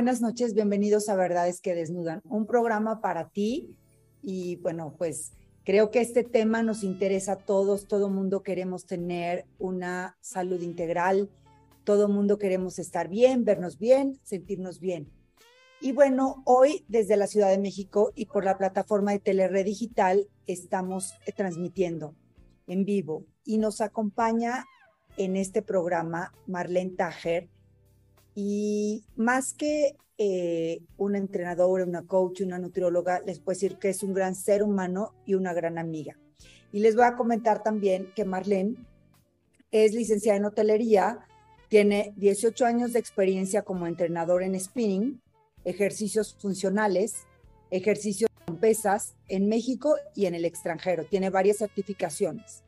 Buenas noches, bienvenidos a Verdades que Desnudan, un programa para ti y bueno, pues creo que este tema nos interesa a todos, todo mundo queremos tener una salud integral, todo mundo queremos estar bien, vernos bien, sentirnos bien. Y bueno, hoy desde la Ciudad de México y por la plataforma de Telered Digital estamos transmitiendo en vivo y nos acompaña en este programa Marlene Tajer. Y más que eh, una entrenadora, una coach, una nutrióloga, les puedo decir que es un gran ser humano y una gran amiga. Y les voy a comentar también que Marlene es licenciada en hotelería, tiene 18 años de experiencia como entrenador en spinning, ejercicios funcionales, ejercicios con pesas en México y en el extranjero. Tiene varias certificaciones.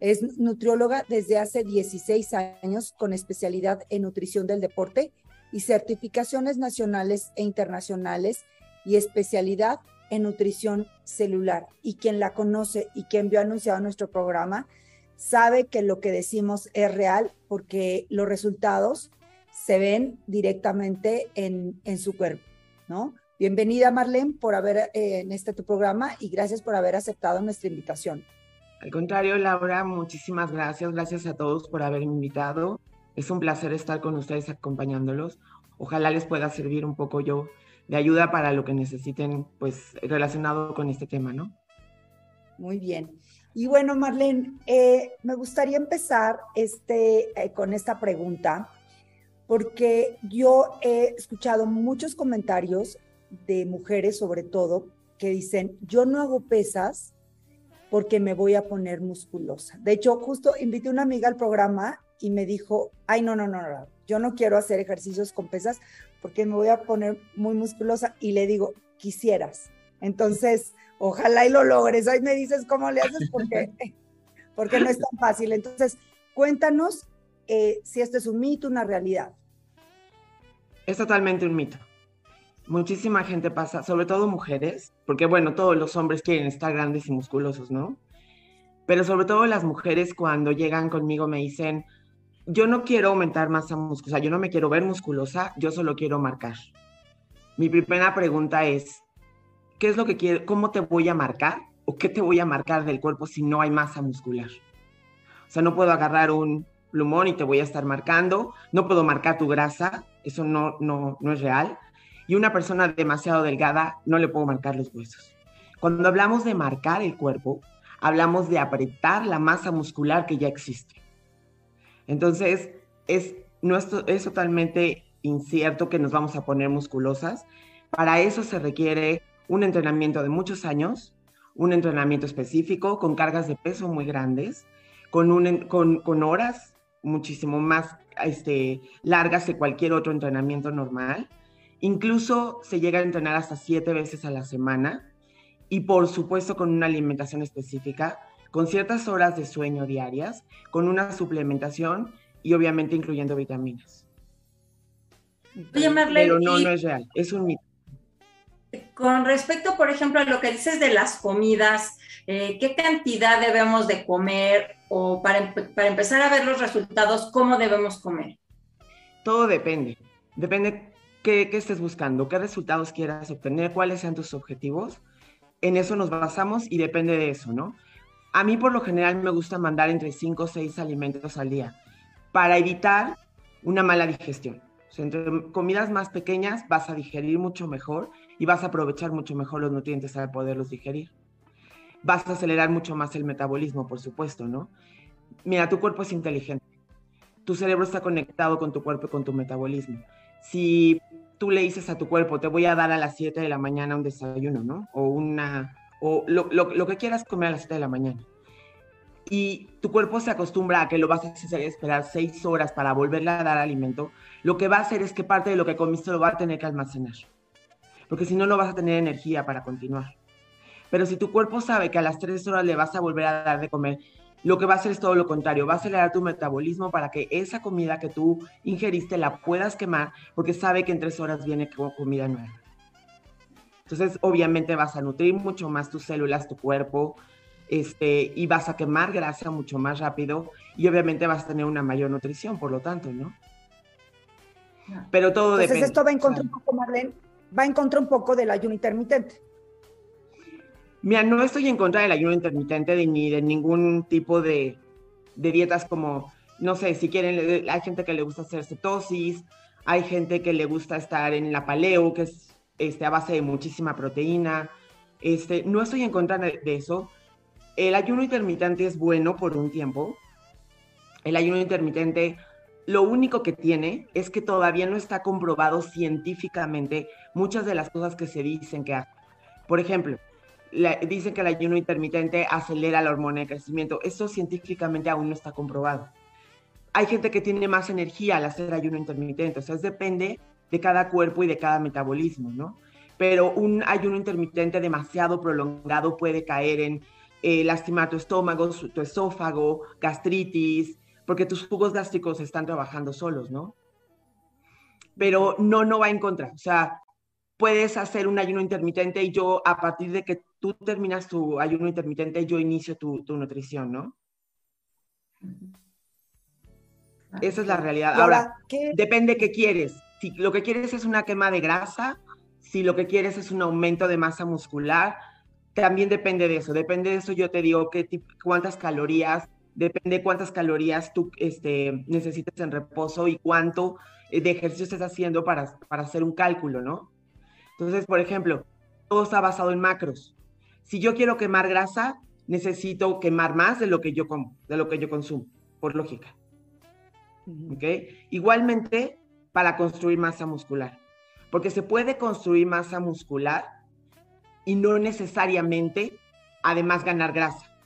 Es nutrióloga desde hace 16 años con especialidad en nutrición del deporte y certificaciones nacionales e internacionales y especialidad en nutrición celular. Y quien la conoce y quien vio anunciado nuestro programa sabe que lo que decimos es real porque los resultados se ven directamente en, en su cuerpo, ¿no? Bienvenida Marlene por haber eh, en este tu programa y gracias por haber aceptado nuestra invitación. Al contrario, Laura, muchísimas gracias. Gracias a todos por haberme invitado. Es un placer estar con ustedes acompañándolos. Ojalá les pueda servir un poco yo de ayuda para lo que necesiten, pues relacionado con este tema, ¿no? Muy bien. Y bueno, Marlene, eh, me gustaría empezar este, eh, con esta pregunta, porque yo he escuchado muchos comentarios de mujeres, sobre todo, que dicen, yo no hago pesas porque me voy a poner musculosa. De hecho, justo invité una amiga al programa y me dijo, ay, no, no, no, no, yo no quiero hacer ejercicios con pesas porque me voy a poner muy musculosa. Y le digo, quisieras. Entonces, ojalá y lo logres. Ahí me dices cómo le haces porque, porque no es tan fácil. Entonces, cuéntanos eh, si esto es un mito, una realidad. Es totalmente un mito muchísima gente pasa, sobre todo mujeres, porque bueno, todos los hombres quieren estar grandes y musculosos, ¿no? Pero sobre todo las mujeres cuando llegan conmigo me dicen, yo no quiero aumentar masa musculosa, yo no me quiero ver musculosa, yo solo quiero marcar. Mi primera pregunta es, ¿qué es lo que quiero, cómo te voy a marcar o qué te voy a marcar del cuerpo si no hay masa muscular? O sea, no puedo agarrar un plumón y te voy a estar marcando, no puedo marcar tu grasa, eso no, no, no es real y una persona demasiado delgada no le puedo marcar los huesos. Cuando hablamos de marcar el cuerpo, hablamos de apretar la masa muscular que ya existe. Entonces, es, no es, totalmente incierto que nos vamos a poner musculosas. Para eso se requiere un entrenamiento de muchos años, un entrenamiento específico con cargas de peso muy grandes, con, un, con, con horas muchísimo más este, largas que cualquier otro entrenamiento normal Incluso se llega a entrenar hasta siete veces a la semana y por supuesto con una alimentación específica, con ciertas horas de sueño diarias, con una suplementación y obviamente incluyendo vitaminas. Oye, Marlene, Pero no, no es real, es un mito. Con respecto, por ejemplo, a lo que dices de las comidas, eh, ¿qué cantidad debemos de comer o para, para empezar a ver los resultados, cómo debemos comer? Todo depende. Depende qué, estés buscando, qué resultados quieras obtener, cuáles sean tus objetivos. En eso nos basamos y depende de eso, ¿no? A mí por lo general me gusta mandar entre 5 o 6 alimentos al día para evitar una mala digestión. entre comidas más pequeñas vas a digerir mucho mejor y vas a aprovechar mucho mejor los nutrientes al poderlos digerir. Vas a acelerar mucho más el metabolismo, por supuesto, ¿no? Mira, tu cuerpo es inteligente. Tu cerebro está conectado con tu cuerpo y con tu metabolismo si tú le dices a tu cuerpo, te voy a dar a las 7 de la mañana un desayuno, ¿no? O una, o lo, lo, que quieras comer a las 7 de la mañana. Y tu cuerpo se acostumbra a que lo vas a hacer esperar 6 horas para volverle a dar alimento, lo que va a hacer es que parte de lo que comiste lo va a tener que almacenar. Porque si no, no vas a tener energía para continuar. Pero si tu cuerpo sabe que a las 3 horas le vas a volver a dar de comer lo que va a hacer es todo lo contrario, va a acelerar tu metabolismo para que esa comida que tú ingeriste la puedas quemar porque sabe que en tres horas viene comida nueva. Entonces, obviamente vas a nutrir mucho más tus células, tu cuerpo, este, y vas a quemar grasa mucho más rápido y obviamente vas a tener una mayor nutrición, por lo tanto, ¿no? Pero todo Entonces depende. esto va en contra un poco, Marlene, va en contra un poco del ayuno intermitente. Mira, no estoy en contra del ayuno intermitente de, ni de ningún tipo de, de dietas como, no sé, si quieren, hay gente que le gusta hacer cetosis, hay gente que le gusta estar en la paleo, que es este, a base de muchísima proteína. Este, no estoy en contra de, de eso. El ayuno intermitente es bueno por un tiempo. El ayuno intermitente lo único que tiene es que todavía no está comprobado científicamente muchas de las cosas que se dicen que hace. Por ejemplo, la, dicen que el ayuno intermitente acelera la hormona de crecimiento. Eso científicamente aún no está comprobado. Hay gente que tiene más energía al hacer ayuno intermitente, o sea, depende de cada cuerpo y de cada metabolismo, ¿no? Pero un ayuno intermitente demasiado prolongado puede caer en eh, lastimar tu estómago, tu esófago, gastritis, porque tus jugos gástricos están trabajando solos, ¿no? Pero no, no va en contra. O sea, puedes hacer un ayuno intermitente y yo, a partir de que tú terminas tu ayuno intermitente, yo inicio tu, tu nutrición, ¿no? Esa es la realidad. Ahora, ¿qué? depende qué quieres. Si lo que quieres es una quema de grasa, si lo que quieres es un aumento de masa muscular, también depende de eso. Depende de eso, yo te digo qué cuántas calorías, depende cuántas calorías tú este, necesitas en reposo y cuánto eh, de ejercicio estés haciendo para, para hacer un cálculo, ¿no? Entonces, por ejemplo, todo está basado en macros. Si yo quiero quemar grasa, necesito quemar más de lo que yo como, de lo que yo consumo, por lógica. Ujú. ¿ok? Igualmente para construir masa muscular, porque se puede construir masa muscular y no necesariamente además ganar grasa.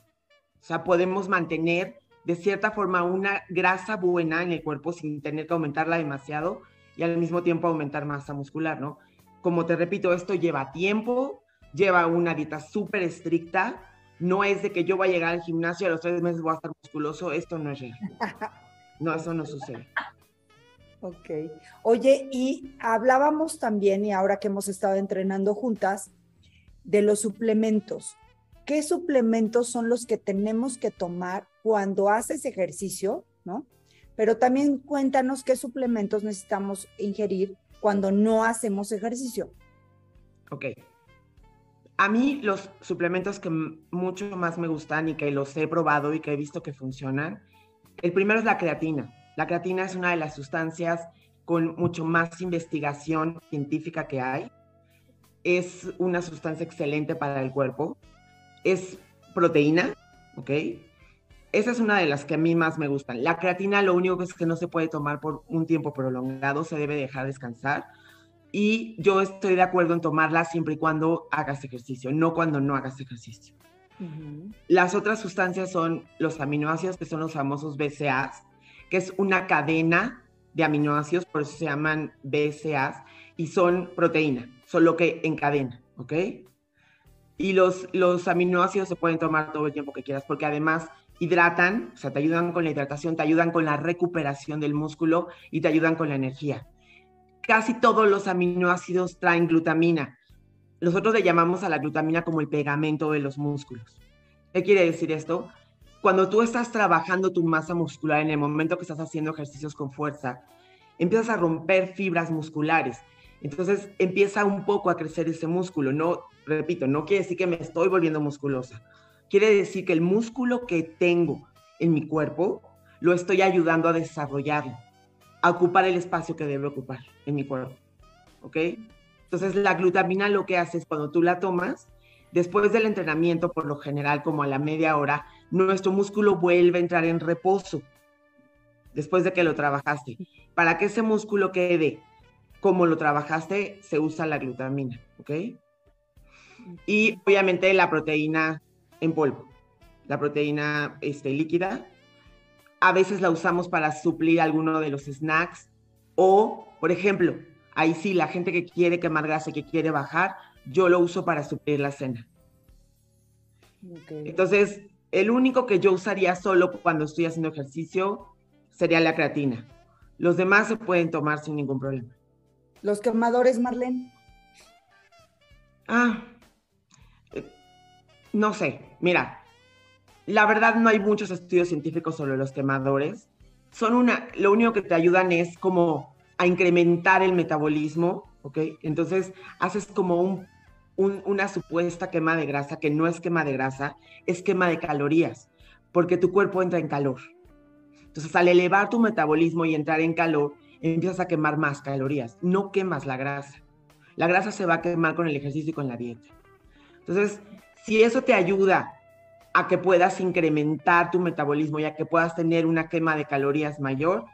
O sea, podemos mantener de cierta forma una grasa buena en el cuerpo sin tener que aumentarla demasiado y al mismo tiempo aumentar masa muscular, ¿no? Como te repito, esto lleva tiempo, lleva una dieta súper estricta, no es de que yo voy a llegar al gimnasio y a los tres meses voy a estar musculoso, esto no es real. No, eso no sucede. Ok. Oye, y hablábamos también, y ahora que hemos estado entrenando juntas, de los suplementos. ¿Qué suplementos son los que tenemos que tomar cuando haces ejercicio, no? Pero también cuéntanos qué suplementos necesitamos ingerir cuando no hacemos ejercicio. Ok. A mí los suplementos que mucho más me gustan y que los he probado y que he visto que funcionan, el primero es la creatina. La creatina es una de las sustancias con mucho más investigación científica que hay. Es una sustancia excelente para el cuerpo. Es proteína, ¿ok? Esa es una de las que a mí más me gustan. La creatina lo único que es que no se puede tomar por un tiempo prolongado, se debe dejar descansar y yo estoy de acuerdo en tomarla siempre y cuando hagas ejercicio, no cuando no hagas ejercicio. Las otras sustancias son los aminoácidos, que son los famosos BCAAs, que es una cadena de aminoácidos, por eso se llaman BCAAs, y son proteína, solo que en cadena, ¿ok? Y los, los aminoácidos se pueden tomar todo el tiempo que quieras, porque además hidratan, o sea, te ayudan con la hidratación, te ayudan con la recuperación del músculo y te ayudan con la energía casi todos los aminoácidos traen glutamina. Nosotros le llamamos a la glutamina como el pegamento de los músculos. ¿Qué quiere decir esto? Cuando tú estás trabajando tu masa muscular en el momento que estás haciendo ejercicios con fuerza, empiezas a romper fibras musculares. Entonces empieza un poco a crecer ese músculo. No, repito, no quiere decir que me estoy volviendo musculosa. Quiere decir que el músculo que tengo en mi cuerpo lo estoy ayudando a desarrollarlo a ocupar el espacio que debe ocupar en mi cuerpo. ¿Ok? Entonces la glutamina lo que hace es cuando tú la tomas, después del entrenamiento, por lo general como a la media hora, nuestro músculo vuelve a entrar en reposo después de que lo trabajaste. Para que ese músculo quede como lo trabajaste, se usa la glutamina. ¿Ok? Y obviamente la proteína en polvo, la proteína este, líquida, a veces la usamos para suplir alguno de los snacks o, por ejemplo, ahí sí, la gente que quiere quemar grasa y que quiere bajar, yo lo uso para suplir la cena. Okay. Entonces, el único que yo usaría solo cuando estoy haciendo ejercicio sería la creatina. Los demás se pueden tomar sin ningún problema. ¿Los quemadores, Marlene? Ah, eh, no sé, mira, la verdad no hay muchos estudios científicos sobre los quemadores. Son una, lo único que te ayudan es como a incrementar el metabolismo, ¿ok? Entonces haces como un, una supuesta quema de grasa, que no es quema de grasa, es quema de calorías, porque tu cuerpo entra en calor. Entonces al elevar tu metabolismo y entrar en calor, empiezas a quemar más calorías, no quemas la grasa. La grasa se va a quemar con el ejercicio y con la dieta. Entonces, si eso te ayuda a que puedas incrementar tu metabolismo y a que puedas tener una quema de calorías mayor,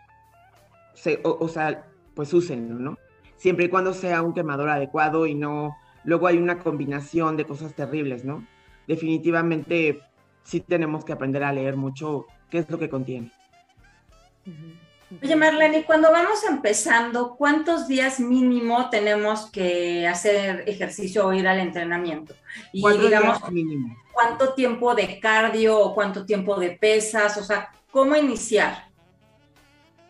o, sea, pues úsenlo, ¿no? Siempre y cuando sea un quemador adecuado y no, luego hay una combinación de cosas terribles, ¿no? Definitivamente sí tenemos que aprender a leer mucho qué es lo que contiene. Oye, Marlene, cuando vamos empezando, ¿cuántos días mínimo tenemos que hacer ejercicio o ir al entrenamiento? Y digamos, mínimo? ¿cuánto tiempo de cardio o cuánto tiempo de pesas? O sea, ¿cómo iniciar?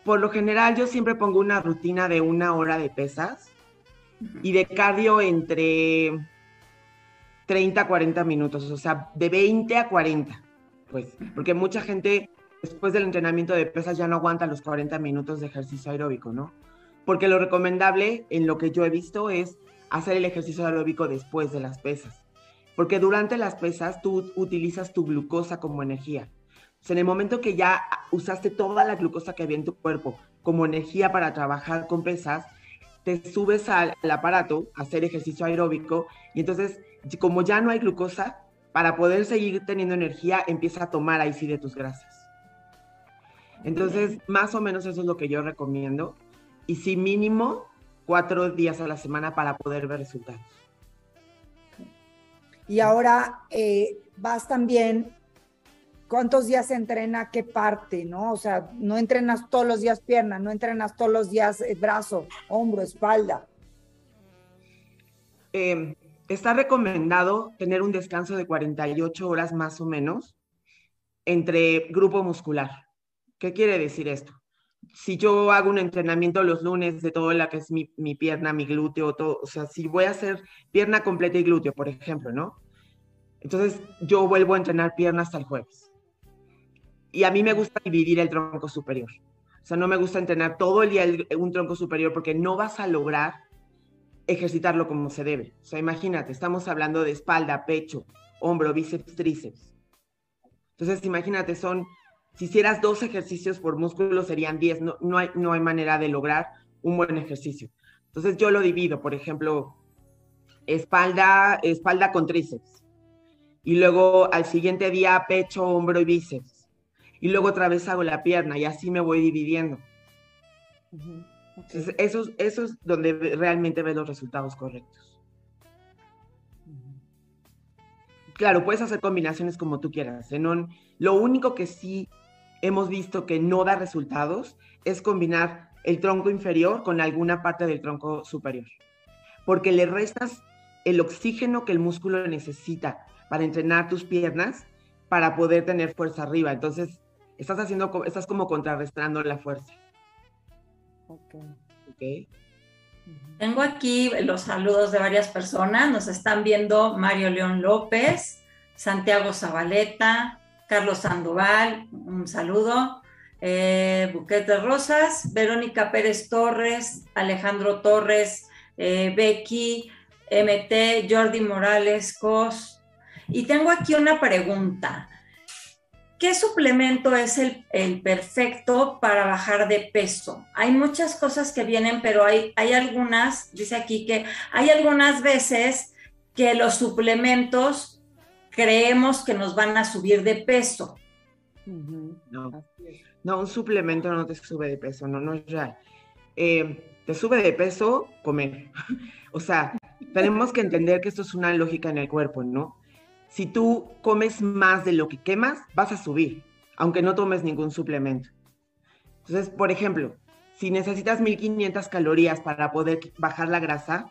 Por lo general, yo siempre pongo una rutina de una hora de pesas y de cardio entre 30 a 40 minutos, o sea, de 20 a 40, pues, porque mucha gente después del entrenamiento de pesas ya no aguanta los 40 minutos de ejercicio aeróbico, ¿no? Porque lo recomendable en lo que yo he visto es hacer el ejercicio aeróbico después de las pesas. Porque durante las pesas tú utilizas tu glucosa como energía. En el momento que ya usaste toda la glucosa que había en tu cuerpo como energía para trabajar con pesas, te subes al, al aparato a hacer ejercicio aeróbico y entonces, como ya no hay glucosa, para poder seguir teniendo energía, empieza a tomar ahí sí de tus grasas. Entonces, más o menos eso es lo que yo recomiendo. Y sí, mínimo cuatro días a la semana para poder ver resultados. Y ahora eh, vas también, ¿cuántos días se entrena qué parte, no? O sea, no entrenas todos los días pierna, no entrenas todos los días eh, brazo, hombro, espalda. Em, está recomendado tener un descanso de 48 horas más o menos entre grupo muscular. ¿Qué quiere decir esto? Si yo hago un entrenamiento los lunes de todo lo que es mi, pierna, mi glúteo, todo, o sea, si voy a hacer pierna completa y glúteo, por ejemplo, ¿no? Entonces yo vuelvo a entrenar pierna hasta el jueves. Y a mí me gusta dividir el tronco superior. O sea, no me gusta entrenar todo el día un tronco superior porque no vas a lograr ejercitarlo como se debe. O sea, imagínate, estamos hablando de espalda, pecho, hombro, bíceps, tríceps. Entonces, imagínate, son si hicieras dos ejercicios por músculo serían 10, no, no, hay, no hay manera de lograr un buen ejercicio. Entonces yo lo divido, por ejemplo, espalda, espalda con tríceps. Y luego al siguiente día pecho, hombro y bíceps. Y luego otra vez hago la pierna y así me voy dividiendo. Entonces, eso, eso es donde realmente ves los resultados correctos. Claro, puedes hacer combinaciones como tú quieras. En lo único que sí hemos visto que no da resultados es combinar el tronco inferior con alguna parte del tronco superior, porque le restas el oxígeno que el músculo necesita para entrenar tus piernas para poder tener fuerza arriba. Entonces, estás haciendo, estás como contrarrestando la fuerza. Ok. Tengo aquí los saludos de varias personas. Nos están viendo Mario León López, Santiago Zabaleta, Carlos Sandoval, un saludo. Eh, Buquete Rosas, Verónica Pérez Torres, Alejandro Torres, eh, Becky, MT, Jordi Morales, Cos. Y tengo aquí una pregunta. ¿Qué suplemento es el, perfecto para bajar de peso? Hay muchas cosas que vienen, pero hay, hay algunas, dice aquí que hay algunas veces que los suplementos creemos que nos van a subir de peso. No, no, un suplemento no te sube de peso, no, no es real. Eh, te sube de peso comer. o sea, tenemos que entender que esto es una lógica en el cuerpo, ¿no? Si tú comes más de lo que quemas, vas a subir, aunque no tomes ningún suplemento. Entonces, por ejemplo, si necesitas 1500 calorías para poder bajar la grasa,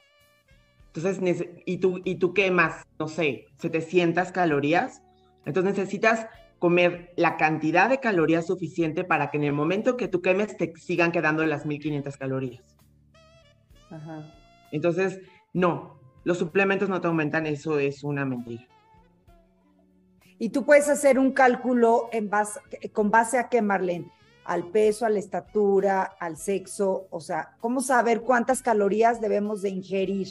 entonces, y tú, y tú quemas, no sé, 700 calorías, entonces necesitas comer la cantidad de calorías suficiente para que en el momento que tú quemes te sigan quedando las 1500 calorías. Ajá. Entonces, no, los suplementos no te aumentan, eso es una mentira. Y tú puedes hacer un cálculo en base, con base a qué, Marlene? al peso, a la estatura, al sexo? O sea, ¿cómo saber cuántas calorías debemos de ingerir?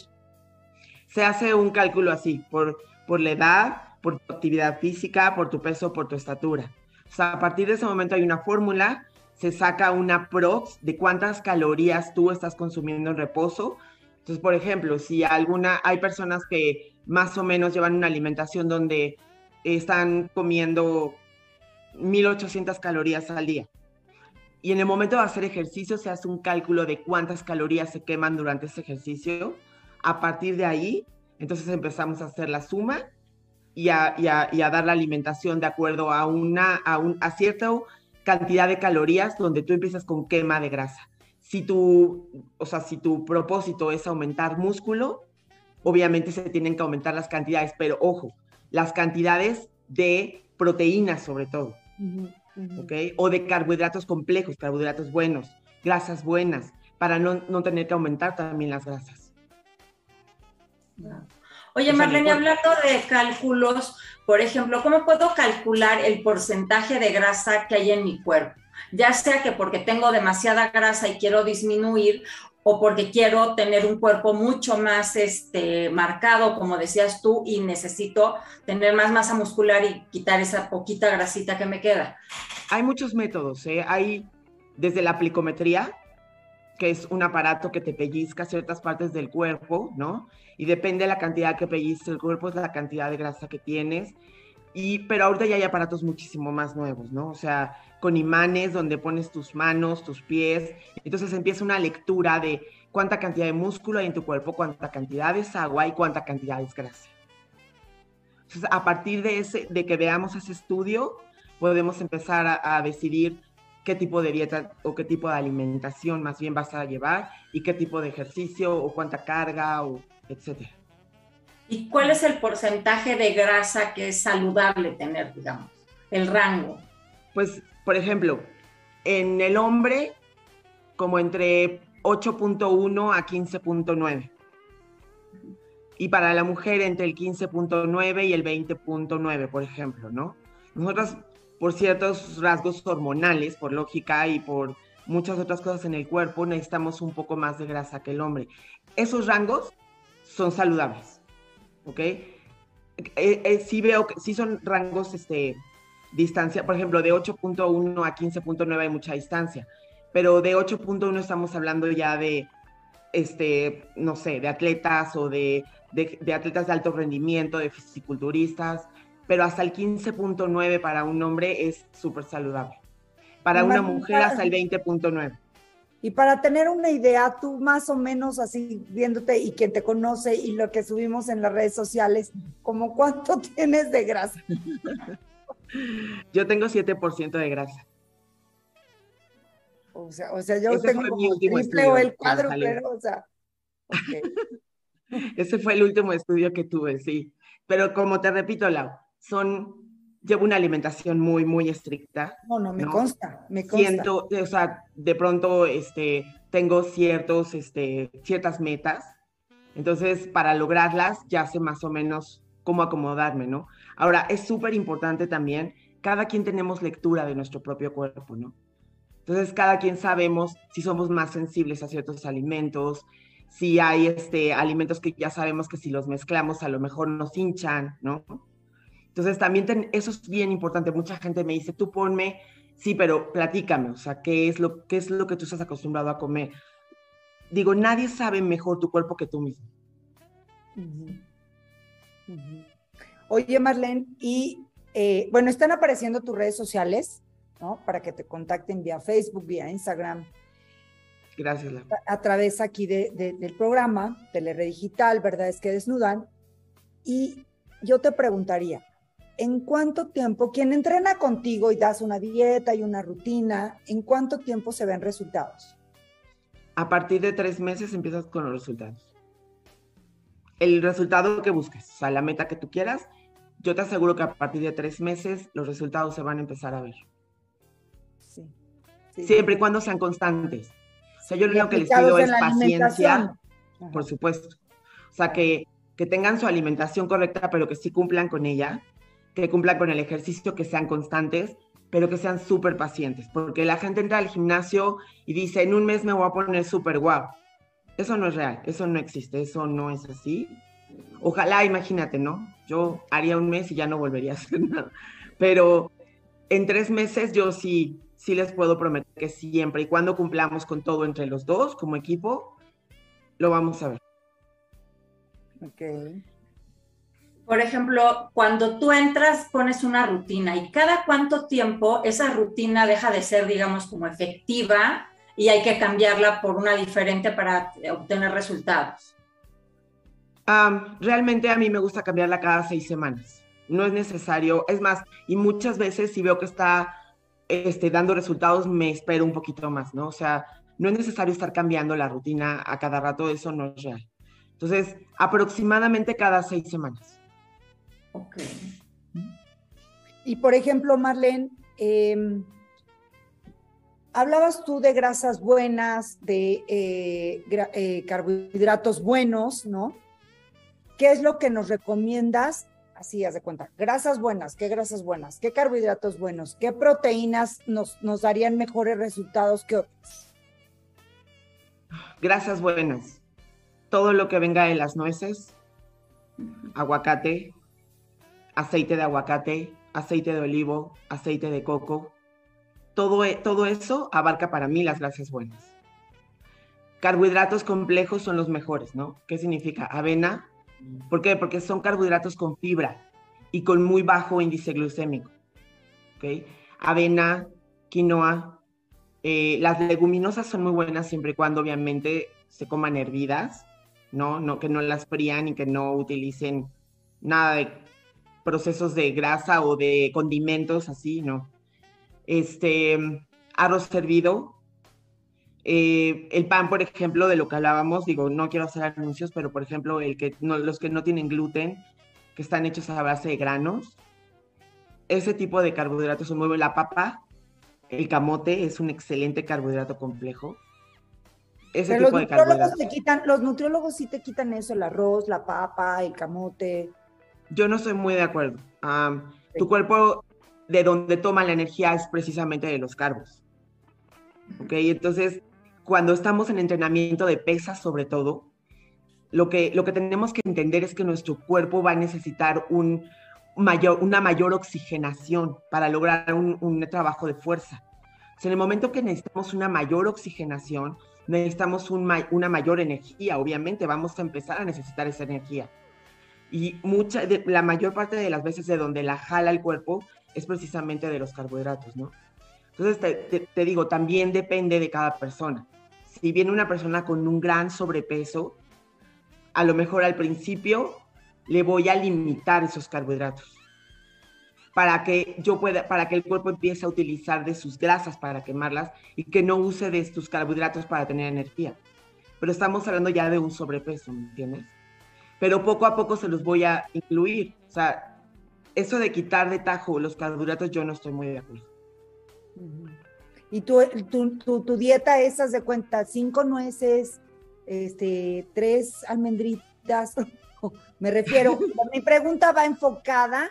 Se hace un cálculo así, por, por la edad, por tu actividad física, por tu peso, por tu estatura. O sea, a partir de ese momento hay una fórmula, se saca una prox de cuántas calorías tú estás consumiendo en reposo. Entonces, por ejemplo, si alguna, hay personas que más o menos llevan una alimentación donde están comiendo 1800 calorías al día. Y en el momento de hacer ejercicio se hace un cálculo de cuántas calorías se queman durante ese ejercicio. A partir de ahí, entonces empezamos a hacer la suma y a, dar la alimentación de acuerdo a, una, a, un, a cierta cantidad de calorías donde tú empiezas con quema de grasa. Si tu, o sea, si tu propósito es aumentar músculo, obviamente se tienen que aumentar las cantidades, pero ojo, las cantidades de proteínas sobre todo, ¿ok? O de carbohidratos complejos, carbohidratos buenos, grasas buenas, para no, no tener que aumentar también las grasas. Oye, Marlene, hablando de cálculos, por ejemplo, ¿cómo puedo calcular el porcentaje de grasa que hay en mi cuerpo? Ya sea que porque tengo demasiada grasa y quiero disminuir o porque quiero tener un cuerpo mucho más este, marcado, como decías tú, y necesito tener más masa muscular y quitar esa poquita grasita que me queda. Hay muchos métodos, ¿eh? hay desde la plicometría, que es un aparato que te pellizca ciertas partes del cuerpo, ¿no? Y depende de la cantidad que pellizca el cuerpo, es la cantidad de grasa que tienes. Y, pero ahorita ya hay aparatos muchísimo más nuevos, ¿no? O sea, con imanes donde pones tus manos, tus pies. Entonces empieza una lectura de cuánta cantidad de músculo hay en tu cuerpo, cuánta cantidad es agua y cuánta cantidad es grasa. Entonces, a partir de, ese, de que veamos ese estudio, podemos empezar a, a decidir qué tipo de dieta o qué tipo de alimentación más bien vas a llevar y qué tipo de ejercicio o cuánta carga o etcétera. ¿Y cuál es el porcentaje de grasa que es saludable tener, digamos? El rango. Pues, por ejemplo, en el hombre, como entre 8.1 a 15.9. Y para la mujer, entre el 15.9 y el 20.9, por ejemplo, ¿no? Nosotros por ciertos rasgos hormonales, por lógica y por muchas otras cosas en el cuerpo, necesitamos un poco más de grasa que el hombre. Esos rangos son saludables, ¿ok? Eh, eh, sí veo que sí son rangos, este, distancia, por ejemplo, de 8.1 a 15.9 hay mucha distancia, pero de 8.1 estamos hablando ya de, este, no sé, de atletas o de, de, de atletas de alto rendimiento, de fisiculturistas, pero hasta el 15.9 para un hombre es súper saludable. Para una mujer hasta el 20.9. Y para tener una idea, tú más o menos así viéndote y quien te conoce y lo que subimos en las redes sociales, ¿como cuánto tienes de grasa? Yo tengo 7% de grasa. O sea, o sea yo tengo el triple o el cuádruple, o sea. Ese fue el último estudio que tuve, sí. Pero como te repito, Lau, son, llevo una alimentación muy, muy estricta. No, no, me consta, me consta. Siento, o sea, de pronto este, tengo ciertos, este, ciertas metas, entonces para lograrlas ya sé más o menos cómo acomodarme, ¿no? Ahora, es súper importante también, cada quien tenemos lectura de nuestro propio cuerpo, ¿no? Entonces, cada quien sabemos si somos más sensibles a ciertos alimentos, si hay este, alimentos que ya sabemos que si los mezclamos a lo mejor nos hinchan, ¿no? Entonces también eso es bien importante. Mucha gente me dice, tú ponme, sí, pero platícame, o sea, ¿qué es lo, qué es lo que tú estás acostumbrado a comer? Digo, nadie sabe mejor tu cuerpo que tú mismo. Oye, Marlene, y eh, bueno, están apareciendo tus redes sociales, ¿no? Para que te contacten vía Facebook, vía Instagram. Gracias. A, través aquí del programa, Telered Digital, ¿verdad? Es que desnudan. Y yo te preguntaría, ¿en cuánto tiempo, quien entrena contigo y das una dieta y una rutina, ¿en cuánto tiempo se ven resultados? A partir de tres meses empiezas con los resultados. El resultado que busques, o sea, la meta que tú quieras, yo te aseguro que a partir de tres meses los resultados se van a empezar a ver. Sí. Siempre y cuando sean constantes. O sea, yo lo que les pido es paciencia, por supuesto. O sea, que, que tengan su alimentación correcta, pero que sí cumplan con ella, que cumplan con el ejercicio, que sean constantes, pero que sean súper pacientes, porque la gente entra al gimnasio y dice, en un mes me voy a poner súper guau. Eso no es real, eso no existe, eso no es así. Ojalá, imagínate, ¿no? Yo haría un mes y ya no volvería a hacer nada. Pero en tres meses yo sí, sí les puedo prometer que siempre y cuando cumplamos con todo entre los dos como equipo, lo vamos a ver. Ok. Por ejemplo, cuando tú entras, pones una rutina y cada cuánto tiempo esa rutina deja de ser, digamos, como efectiva y hay que cambiarla por una diferente para obtener resultados. realmente a mí me gusta cambiarla cada seis semanas. No es necesario, es más, y muchas veces si veo que está este, dando resultados, me espero un poquito más, ¿no? O sea, no es necesario estar cambiando la rutina a cada rato, eso no es real. Entonces, aproximadamente cada seis semanas. Ok. Y por ejemplo, Marlene, em, hablabas tú de grasas buenas, de eh, eh, carbohidratos buenos, ¿no? ¿Qué es lo que nos recomiendas? Así, haz de cuenta, grasas buenas, ¿qué grasas buenas? ¿Qué carbohidratos buenos? ¿Qué proteínas nos, nos darían mejores resultados que otras? Grasas buenas. Todo lo que venga de las nueces, aguacate, aceite de aguacate, aceite de olivo, aceite de coco. Todo, e, todo eso abarca para mí las grasas buenas. Carbohidratos complejos son los mejores, ¿no? ¿Qué significa? Avena. ¿Por qué? Porque son carbohidratos con fibra y con muy bajo índice glucémico. ¿Ok? Avena, quinoa. Eh, las leguminosas son muy buenas siempre y cuando obviamente se coman hervidas, ¿no? no que no las frían y que no utilicen nada de procesos de grasa o de condimentos así, ¿no? Este, arroz servido. Eh, el pan, por ejemplo, de lo que hablábamos, digo, no quiero hacer anuncios, pero por ejemplo, el que, los que no tienen gluten, que están hechos a base de granos, ese tipo de carbohidratos son muy buenos. La papa, el camote es un excelente carbohidrato complejo. Ese tipo los de carbohidratos. Te quitan, los nutriólogos sí te quitan eso, el arroz, la papa, el camote yo no estoy muy de acuerdo. Tu cuerpo de donde toma la energía es precisamente de los carbos. ¿Ok? Entonces, cuando estamos en entrenamiento de pesas sobre todo, lo que, lo que tenemos que entender es que nuestro cuerpo va a necesitar un mayor, una mayor oxigenación para lograr un, un trabajo de fuerza. en el momento que necesitamos una mayor oxigenación, necesitamos un, una mayor energía. Obviamente vamos a empezar a necesitar esa energía. Y mucha, la mayor parte de las veces de donde la jala el cuerpo es precisamente de los carbohidratos, ¿no? Entonces, te, digo, también depende de cada persona. Si viene una persona con un gran sobrepeso, a lo mejor al principio le voy a limitar esos carbohidratos para que yo pueda, para que el cuerpo empiece a utilizar de sus grasas para quemarlas y que no use de estos carbohidratos para tener energía. Pero estamos hablando ya de un sobrepeso, ¿me entiendes? Pero poco a poco se los voy a incluir. O sea, eso de quitar de tajo los carbohidratos, yo no estoy muy de acuerdo. Y tu, tu, tu, dieta esas de cuenta, cinco nueces, este, tres almendritas, me refiero, mi pregunta va enfocada,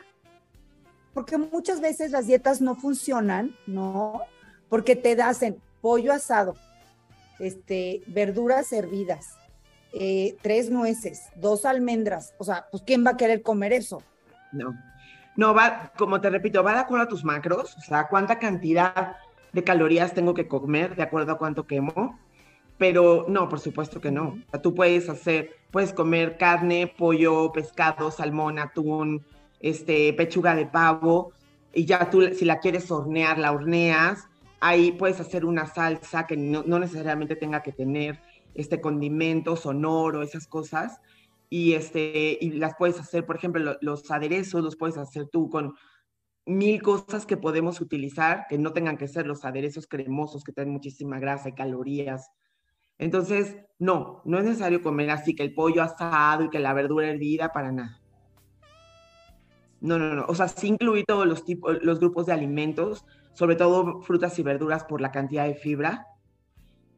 porque muchas veces las dietas no funcionan, ¿no? Porque te hacen pollo asado, este, verduras hervidas, eh, tres nueces, dos almendras, o sea, pues ¿quién va a querer comer eso? No, no, va, como te repito, va de acuerdo a tus macros, o sea, cuánta cantidad de calorías tengo que comer de acuerdo a cuánto quemo, pero no, por supuesto que no. O sea, tú puedes hacer, puedes comer carne, pollo, pescado, salmón, atún, este, pechuga de pavo, y ya tú, si la quieres hornear, la horneas. Ahí puedes hacer una salsa que no, no necesariamente tenga que tener este condimento sonoro, esas cosas, y, este, y las puedes hacer, por ejemplo, los aderezos los puedes hacer tú con mil cosas que podemos utilizar, que no tengan que ser los aderezos cremosos que tienen muchísima grasa y calorías. Entonces, no, no es necesario comer así que el pollo asado y que la verdura hervida para nada. No, no, no. O sea, sí incluir todos los tipos, los grupos de alimentos, sobre todo frutas y verduras por la cantidad de fibra,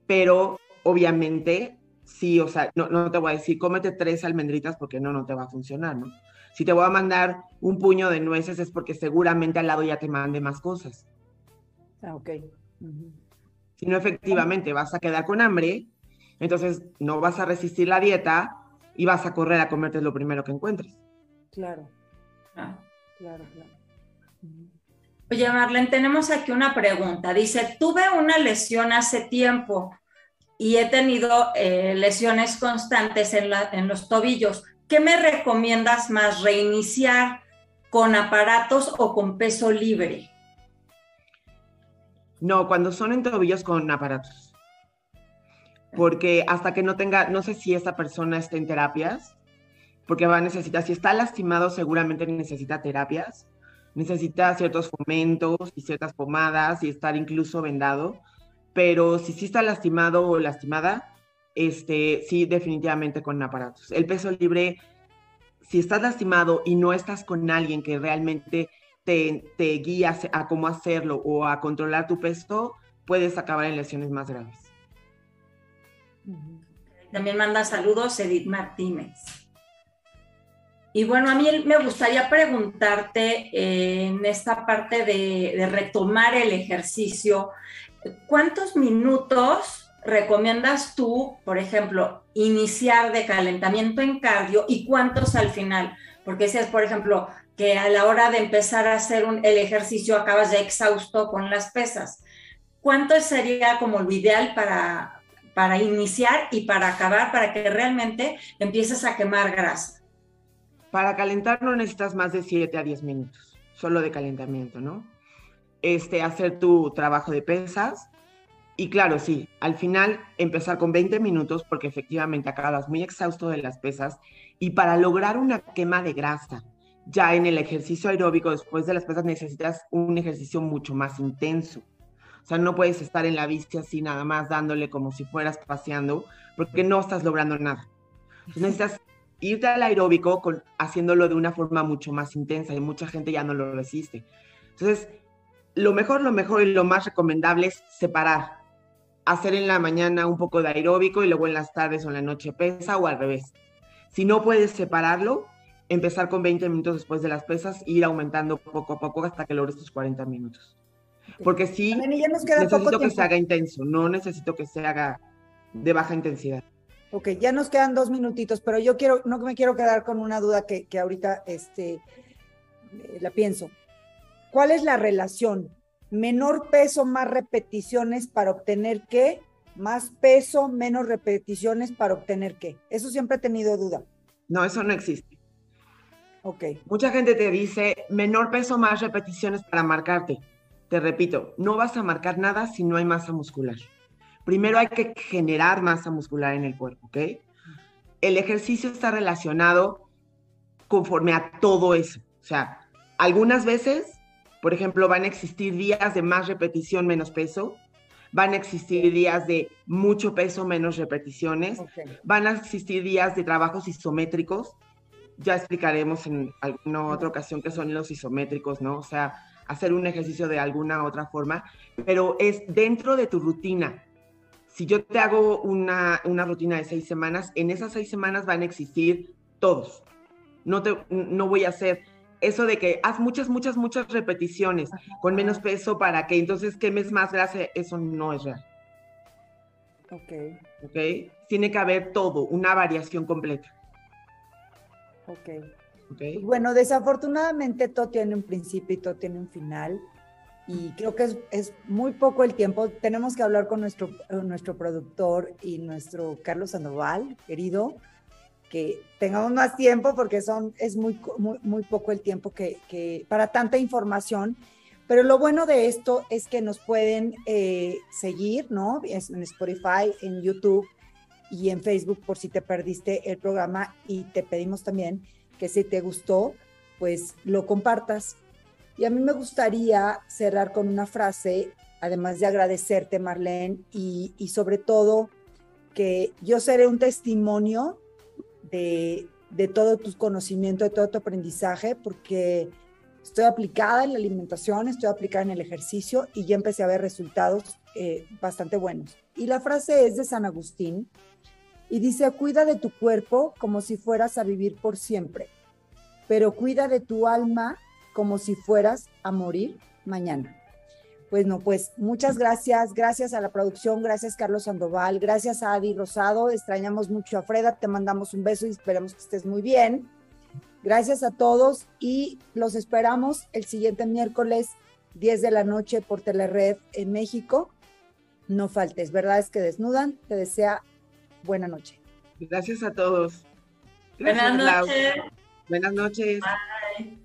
pero obviamente, sí, o sea, no, te voy a decir, cómete tres almendritas porque no, no te va a funcionar, ¿no? Si te voy a mandar un puño de nueces es porque seguramente al lado ya te mande más cosas. Ah, ok. Si no, efectivamente vas a quedar con hambre, entonces no vas a resistir la dieta y vas a correr a comerte lo primero que encuentres. Claro. Ah. Claro, claro. Oye, Marlene, tenemos aquí una pregunta. Dice, tuve una lesión hace tiempo y he tenido eh, lesiones constantes en, en los tobillos. ¿Qué me recomiendas más, reiniciar con aparatos o con peso libre? No, cuando son en tobillos con aparatos. Porque hasta que no tenga, no sé si esa persona está en terapias, porque va a necesitar, si está lastimado, seguramente necesita terapias, necesita ciertos fomentos y ciertas pomadas y estar incluso vendado, pero si sí está lastimado o lastimada, este, sí, definitivamente con aparatos. El peso libre, si estás lastimado y no estás con alguien que realmente te, te guía a cómo hacerlo o a controlar tu peso, puedes acabar en lesiones más graves. También manda saludos Edith Martínez. Y bueno, a mí me gustaría preguntarte eh, en esta parte de, retomar el ejercicio, ¿cuántos minutos recomiendas tú, por ejemplo, iniciar de calentamiento en cardio y cuántos al final? Porque si por ejemplo, que a la hora de empezar a hacer el ejercicio acabas ya exhausto con las pesas. ¿Cuánto sería como lo ideal para, para iniciar y para acabar, para que realmente empieces a quemar grasa? Para calentar no necesitas más de 7 a 10 minutos, solo de calentamiento, ¿no? Este, hacer tu trabajo de pesas. Y claro, sí, al final empezar con 20 minutos porque efectivamente acabas muy exhausto de las pesas y para lograr una quema de grasa, ya en el ejercicio aeróbico después de las pesas necesitas un ejercicio mucho más intenso. O sea, no puedes estar en la bici así nada más dándole como si fueras paseando porque no estás logrando nada. necesitas irte al aeróbico con, haciéndolo de una forma mucho más intensa y mucha gente ya no lo resiste. Entonces, lo mejor, lo mejor y lo más recomendable es separar. Hacer en la mañana un poco de aeróbico y luego en las tardes o en la noche pesa o al revés. Si no puedes separarlo, empezar con 20 minutos después de las pesas e ir aumentando poco a poco hasta que logres tus 40 minutos. Porque sí, necesito que se haga intenso, no necesito que se haga de baja intensidad. Ok, ya nos quedan dos minutitos, pero yo quiero, no me quiero quedar con una duda que, que ahorita este, eh, la pienso. ¿Cuál es la relación? Menor peso, más repeticiones para obtener qué? Más peso, menos repeticiones para obtener qué? Eso siempre he tenido duda. No, eso no existe. Ok. Mucha gente te dice menor peso, más repeticiones para marcarte. Te repito, no vas a marcar nada si no hay masa muscular primero hay que generar masa muscular en el cuerpo, ¿ok? El ejercicio está relacionado conforme a todo eso. O sea, algunas veces, por ejemplo, van a existir días de más repetición, menos peso. Van a existir días de mucho peso, menos repeticiones. Van a existir días de trabajos isométricos. Ya explicaremos en alguna otra ocasión qué son los isométricos, ¿no? O sea, hacer un ejercicio de alguna otra forma, pero es dentro de tu rutina si yo te hago una, rutina de seis semanas, en esas seis semanas van a existir todos. No, te, no voy a hacer eso de que haz muchas, muchas, muchas repeticiones con menos peso para que entonces quemes más grasa, eso no es real. Ok. Ok. Tiene que haber todo, una variación completa. Ok. okay. Bueno, desafortunadamente todo tiene un principio y todo tiene un final y creo que es, es, muy poco el tiempo. Tenemos que hablar con nuestro, nuestro productor y nuestro Carlos Sandoval, querido, que tengamos más tiempo porque son, es muy, muy, poco el tiempo que, para tanta información. Pero lo bueno de esto es que nos pueden eh, seguir, ¿no? En Spotify, en YouTube y en Facebook por si te perdiste el programa y te pedimos también que si te gustó, pues lo compartas y a mí me gustaría cerrar con una frase, además de agradecerte, Marlene, y, sobre todo que yo seré un testimonio de, todo tu conocimiento, de todo tu aprendizaje, porque estoy aplicada en la alimentación, estoy aplicada en el ejercicio y ya empecé a ver resultados eh, bastante buenos. Y la frase es de San Agustín y dice, cuida de tu cuerpo como si fueras a vivir por siempre, pero cuida de tu alma como si fueras a morir mañana. Bueno, pues muchas gracias, gracias a la producción, gracias Carlos Sandoval, gracias a Adi Rosado, extrañamos mucho a Freda, te mandamos un beso y esperamos que estés muy bien. Gracias a todos y los esperamos el siguiente miércoles 10 de la noche por Telered en México. No faltes, verdades que desnudan. Te desea buena noche. Gracias a todos. Buenas noches. Buenas noches. Bye.